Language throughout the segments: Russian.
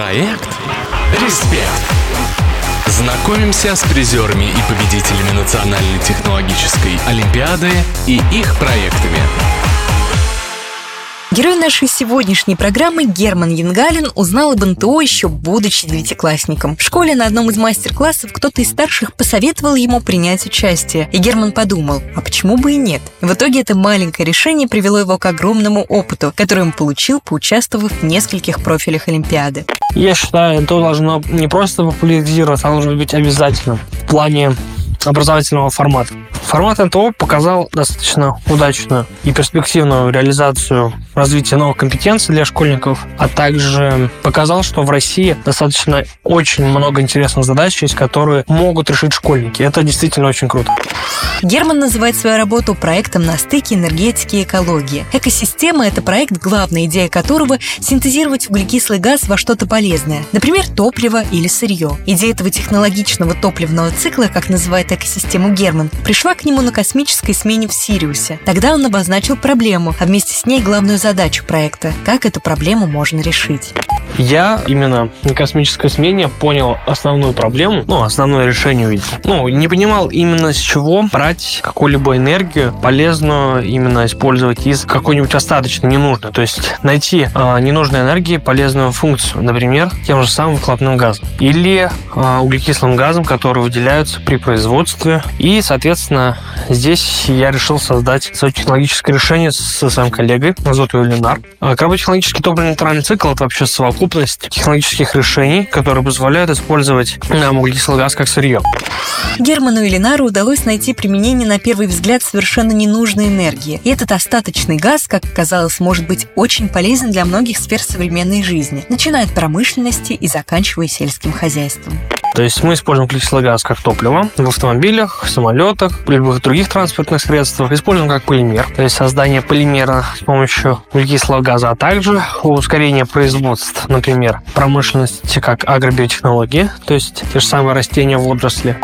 Проект «Респект». Знакомимся с призерами и победителями Национальной технологической олимпиады и их проектами. Герой нашей сегодняшней программы Герман Янгалин узнал об НТО еще будучи девятиклассником. В школе на одном из мастер-классов кто-то из старших посоветовал ему принять участие, и Герман подумал, а почему бы и нет? В итоге это маленькое решение привело его к огромному опыту, который он получил, поучаствовав в нескольких профилях Олимпиады. Я считаю, это должно не просто популяризироваться, а должно быть обязательно в плане образовательного формата. Формат НТО показал достаточно удачную и перспективную реализацию развития новых компетенций для школьников, а также показал, что в России достаточно очень много интересных задач есть, которые могут решить школьники. Это действительно очень круто. Герман называет свою работу проектом на стыке энергетики и экологии. Экосистема – это проект, главная идея которого – синтезировать углекислый газ во что-то полезное, например, топливо или сырье. Идея этого технологичного топливного цикла, как называет экосистему Герман, пришла к нему на космической смене в Сириусе. Тогда он обозначил проблему, а вместе с ней главную задачу проекта – как эту проблему можно решить. Я именно на космической смене понял основную проблему, ну, основное решение увидел. Ну, не понимал именно с чего брать какую-либо энергию полезную именно использовать из какой-нибудь остаточной, ненужной. То есть найти э, ненужной энергии полезную функцию, например, тем же самым выхлопным газом или э, углекислым газом, которые выделяются при производстве. И, соответственно, здесь я решил создать свое технологическое решение со своим коллегой Азоту Ленар. Карботехнологический топливно-нейтральный цикл – это вообще совокупность совокупность технологических решений, которые позволяют использовать углекислый газ как сырье. Герману и Ленару удалось найти применение на первый взгляд совершенно ненужной энергии. И этот остаточный газ, как оказалось, может быть очень полезен для многих сфер современной жизни, начиная от промышленности и заканчивая сельским хозяйством. То есть мы используем углекислый газ как топливо в автомобилях, самолетах, любых других транспортных средствах. Используем как полимер, то есть создание полимера с помощью углекислого газа, а также ускорение производства, например, промышленности как агробиотехнологии, то есть те же самые растения в отрасли.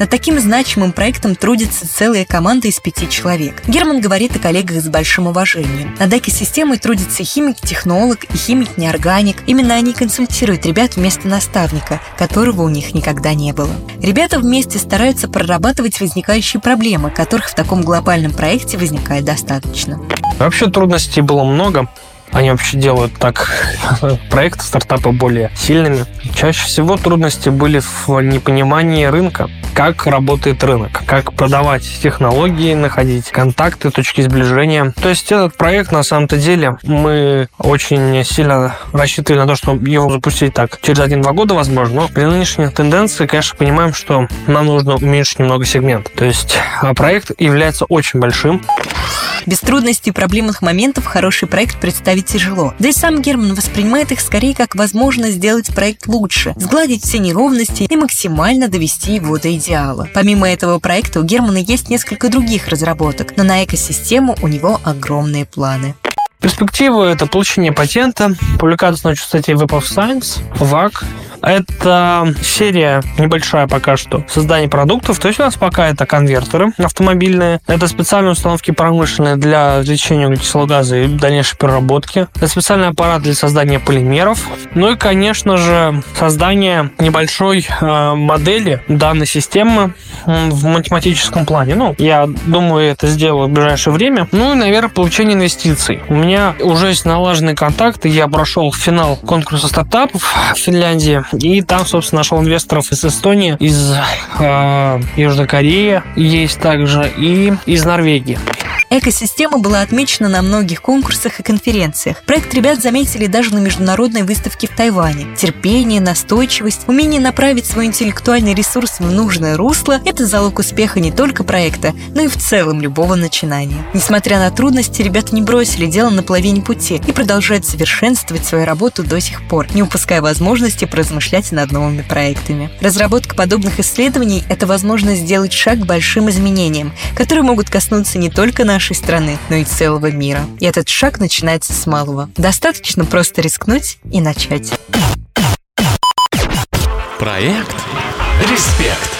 Над таким значимым проектом трудится целая команда из пяти человек. Герман говорит о коллегах с большим уважением. Над экосистемой трудится химик-технолог и химик-неорганик. Именно они консультируют ребят вместо наставника, которого у них никогда не было. Ребята вместе стараются прорабатывать возникающие проблемы, которых в таком глобальном проекте возникает достаточно. Вообще трудностей было много. Они вообще делают так проекты стартапа более сильными. Чаще всего трудности были в непонимании рынка как работает рынок, как продавать технологии, находить контакты, точки сближения. То есть этот проект на самом-то деле мы очень сильно рассчитывали на то, что его запустить так через один-два года, возможно, но при нынешних тенденциях, конечно, понимаем, что нам нужно уменьшить немного сегмент. То есть а, проект является очень большим. Без трудностей и проблемных моментов хороший проект представить тяжело. Да и сам Герман воспринимает их скорее как возможность сделать проект лучше, сгладить все неровности и максимально довести его до идеала. Помимо этого проекта у Германа есть несколько других разработок, но на экосистему у него огромные планы. Перспективы – это получение патента, публикация научных статей в Web of Science, ВАК, это серия небольшая пока что создания продуктов. То есть у нас пока это конвертеры автомобильные. Это специальные установки промышленные для извлечения углекислого газа и дальнейшей переработки. Это специальный аппарат для создания полимеров. Ну и, конечно же, создание небольшой э, модели данной системы в математическом плане. Ну, я думаю, это сделаю в ближайшее время. Ну и, наверное, получение инвестиций. У меня уже есть налаженные контакты. Я прошел финал конкурса стартапов в Финляндии. И там, собственно, нашел инвесторов из Эстонии, из э, Южной Кореи есть также и из Норвегии. Экосистема была отмечена на многих конкурсах и конференциях. Проект ребят заметили даже на международной выставке в Тайване. Терпение, настойчивость, умение направить свой интеллектуальный ресурс в нужное русло – это залог успеха не только проекта, но и в целом любого начинания. Несмотря на трудности, ребята не бросили дело на половине пути и продолжают совершенствовать свою работу до сих пор, не упуская возможности поразмышлять над новыми проектами. Разработка подобных исследований – это возможность сделать шаг к большим изменениям, которые могут коснуться не только нашей нашей страны, но и целого мира. И этот шаг начинается с малого. Достаточно просто рискнуть и начать. Проект «Респект».